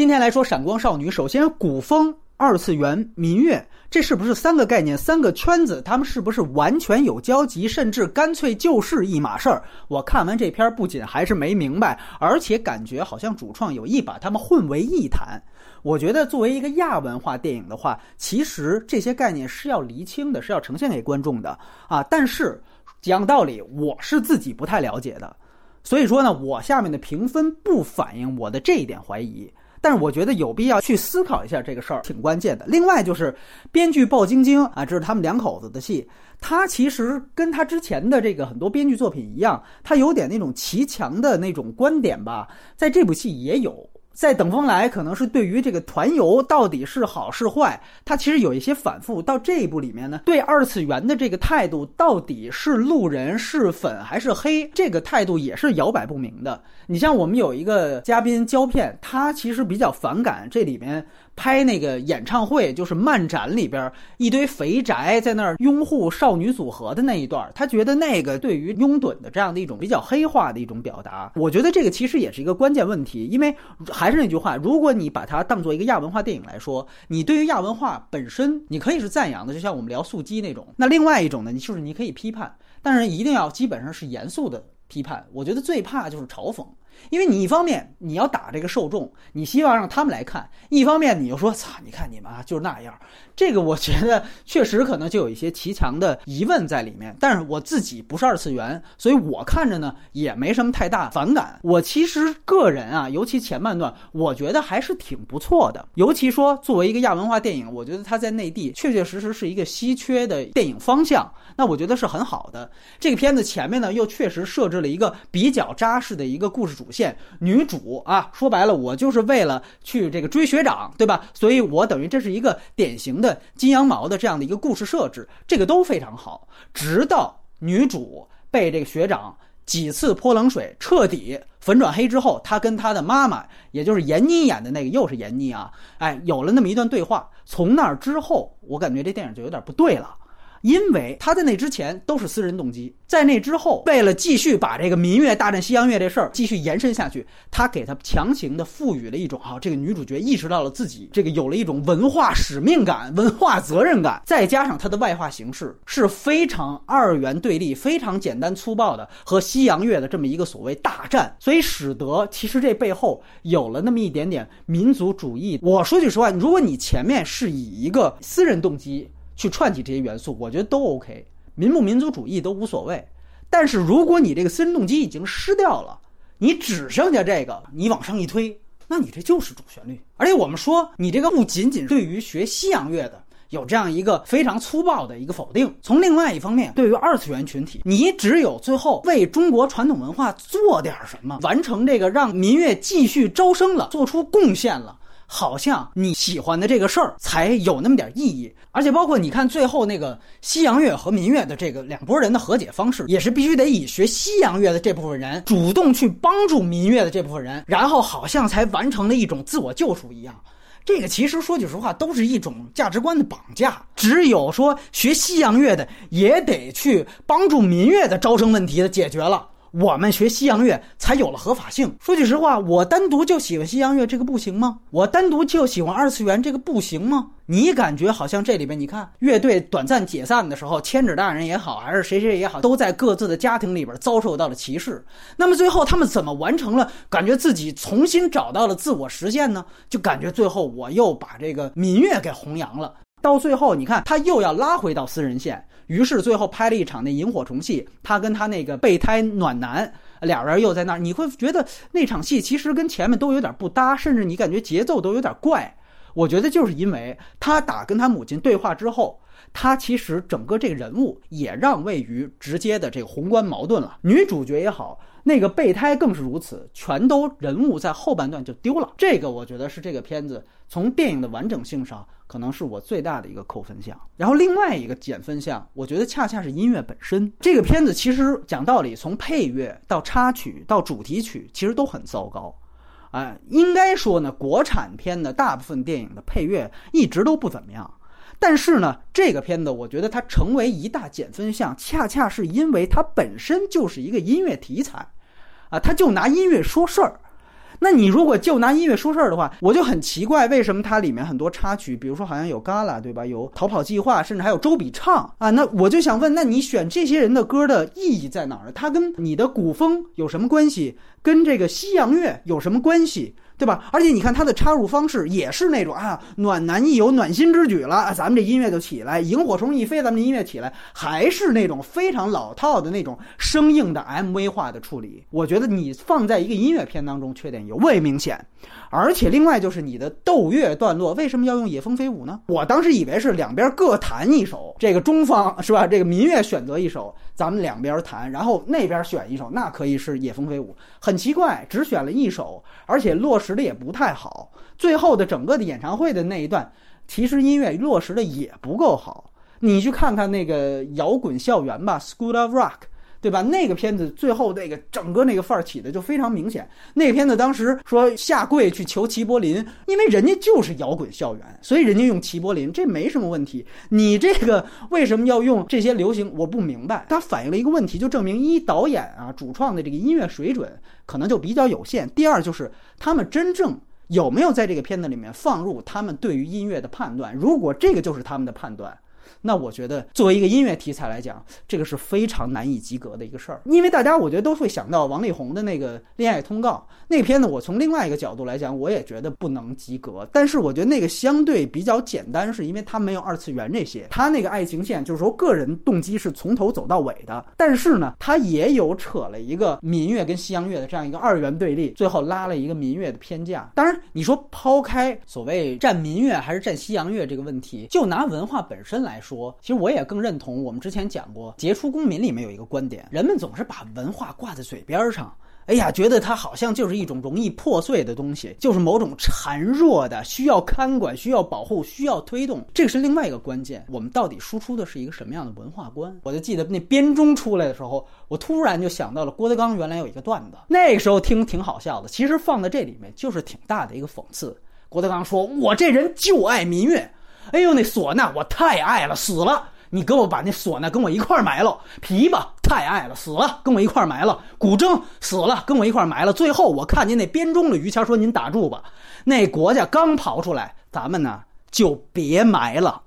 今天来说《闪光少女》，首先古风、二次元、民乐，这是不是三个概念、三个圈子？他们是不是完全有交集，甚至干脆就是一码事儿？我看完这篇，不仅还是没明白，而且感觉好像主创有意把他们混为一谈。我觉得作为一个亚文化电影的话，其实这些概念是要厘清的，是要呈现给观众的啊。但是讲道理，我是自己不太了解的。所以说呢，我下面的评分不反映我的这一点怀疑，但是我觉得有必要去思考一下这个事儿，挺关键的。另外就是编剧鲍晶晶啊，这是他们两口子的戏，他其实跟他之前的这个很多编剧作品一样，他有点那种奇强的那种观点吧，在这部戏也有。在等风来，可能是对于这个团游到底是好是坏，他其实有一些反复。到这一步里面呢，对二次元的这个态度到底是路人是粉还是黑，这个态度也是摇摆不明的。你像我们有一个嘉宾胶片，他其实比较反感这里面。拍那个演唱会，就是漫展里边一堆肥宅在那儿拥护少女组合的那一段，他觉得那个对于拥趸的这样的一种比较黑化的一种表达，我觉得这个其实也是一个关键问题。因为还是那句话，如果你把它当做一个亚文化电影来说，你对于亚文化本身，你可以是赞扬的，就像我们聊素鸡那种。那另外一种呢，你就是你可以批判，但是一定要基本上是严肃的批判。我觉得最怕就是嘲讽。因为你一方面你要打这个受众，你希望让他们来看；一方面你又说，操，你看你们啊，就是那样。这个我觉得确实可能就有一些奇强的疑问在里面。但是我自己不是二次元，所以我看着呢也没什么太大反感。我其实个人啊，尤其前半段，我觉得还是挺不错的。尤其说作为一个亚文化电影，我觉得它在内地确确实实是一个稀缺的电影方向。那我觉得是很好的。这个片子前面呢又确实设置了一个比较扎实的一个故事主。线女主啊，说白了，我就是为了去这个追学长，对吧？所以我等于这是一个典型的金羊毛的这样的一个故事设置，这个都非常好。直到女主被这个学长几次泼冷水，彻底粉转黑之后，她跟她的妈妈，也就是闫妮演的那个，又是闫妮啊，哎，有了那么一段对话。从那儿之后，我感觉这电影就有点不对了。因为他在那之前都是私人动机，在那之后，为了继续把这个民乐大战西洋乐这事儿继续延伸下去，他给他强行的赋予了一种哈，这个女主角意识到了自己这个有了一种文化使命感、文化责任感，再加上他的外化形式是非常二元对立、非常简单粗暴的和西洋乐的这么一个所谓大战，所以使得其实这背后有了那么一点点民族主义。我说句实话，如果你前面是以一个私人动机。去串起这些元素，我觉得都 OK，民不民族主义都无所谓。但是如果你这个私人动机已经失掉了，你只剩下这个，你往上一推，那你这就是主旋律。而且我们说，你这个不仅仅对于学西洋乐的有这样一个非常粗暴的一个否定，从另外一方面，对于二次元群体，你只有最后为中国传统文化做点什么，完成这个让民乐继续招生了，做出贡献了。好像你喜欢的这个事儿才有那么点意义，而且包括你看最后那个西洋乐和民乐的这个两拨人的和解方式，也是必须得以学西洋乐的这部分人主动去帮助民乐的这部分人，然后好像才完成了一种自我救赎一样。这个其实说句实话，都是一种价值观的绑架。只有说学西洋乐的也得去帮助民乐的招生问题的解决了。我们学西洋乐才有了合法性。说句实话，我单独就喜欢西洋乐，这个不行吗？我单独就喜欢二次元，这个不行吗？你感觉好像这里边，你看乐队短暂解散的时候，千纸大人也好，还是谁谁也好，都在各自的家庭里边遭受到了歧视。那么最后他们怎么完成了？感觉自己重新找到了自我实现呢？就感觉最后我又把这个民乐给弘扬了。到最后，你看他又要拉回到私人线。于是最后拍了一场那萤火虫戏，他跟他那个备胎暖男俩人又在那儿，你会觉得那场戏其实跟前面都有点不搭，甚至你感觉节奏都有点怪。我觉得就是因为他打跟他母亲对话之后，他其实整个这个人物也让位于直接的这个宏观矛盾了。女主角也好。那个备胎更是如此，全都人物在后半段就丢了。这个我觉得是这个片子从电影的完整性上，可能是我最大的一个扣分项。然后另外一个减分项，我觉得恰恰是音乐本身。这个片子其实讲道理，从配乐到插曲到主题曲，其实都很糟糕。哎，应该说呢，国产片的大部分电影的配乐一直都不怎么样。但是呢，这个片子我觉得它成为一大减分项，恰恰是因为它本身就是一个音乐题材，啊，它就拿音乐说事儿。那你如果就拿音乐说事儿的话，我就很奇怪，为什么它里面很多插曲，比如说好像有 Gala 对吧？有逃跑计划，甚至还有周笔畅啊。那我就想问，那你选这些人的歌的意义在哪儿？它跟你的古风有什么关系？跟这个西洋乐有什么关系？对吧？而且你看它的插入方式也是那种啊，暖男一有暖心之举了，咱们这音乐就起来；萤火虫一飞，咱们这音乐起来，还是那种非常老套的那种生硬的 MV 化的处理。我觉得你放在一个音乐片当中，缺点尤为明显。而且另外就是你的斗乐段落为什么要用《野蜂飞舞》呢？我当时以为是两边各弹一首，这个中方是吧？这个民乐选择一首，咱们两边弹，然后那边选一首，那可以是《野蜂飞舞》。很奇怪，只选了一首，而且落实的也不太好。最后的整个的演唱会的那一段，其实音乐落实的也不够好。你去看看那个摇滚校园吧，《School of Rock》。对吧？那个片子最后那个整个那个范儿起的就非常明显。那个片子当时说下跪去求齐柏林，因为人家就是摇滚校园，所以人家用齐柏林，这没什么问题。你这个为什么要用这些流行？我不明白。它反映了一个问题，就证明一导演啊主创的这个音乐水准可能就比较有限。第二就是他们真正有没有在这个片子里面放入他们对于音乐的判断？如果这个就是他们的判断。那我觉得，作为一个音乐题材来讲，这个是非常难以及格的一个事儿。因为大家，我觉得都会想到王力宏的那个《恋爱通告》那篇呢。我从另外一个角度来讲，我也觉得不能及格。但是我觉得那个相对比较简单，是因为他没有二次元这些。他那个爱情线就是说个人动机是从头走到尾的。但是呢，他也有扯了一个民乐跟西洋乐的这样一个二元对立，最后拉了一个民乐的偏架。当然，你说抛开所谓占民乐还是占西洋乐这个问题，就拿文化本身来说。其实我也更认同我们之前讲过《杰出公民》里面有一个观点，人们总是把文化挂在嘴边上，哎呀，觉得它好像就是一种容易破碎的东西，就是某种孱弱的，需要看管、需要保护、需要推动。这个是另外一个关键，我们到底输出的是一个什么样的文化观？我就记得那编钟出来的时候，我突然就想到了郭德纲原来有一个段子，那个时候听挺好笑的，其实放在这里面就是挺大的一个讽刺。郭德纲说：“我这人就爱民乐。”哎呦，那唢呐我太爱了，死了！你给我把那唢呐跟我一块埋了。琵琶太爱了，死了，跟我一块埋了。古筝死了，跟我一块埋了。最后我看见那编钟的于谦说：“您打住吧，那国家刚刨出来，咱们呢就别埋了。”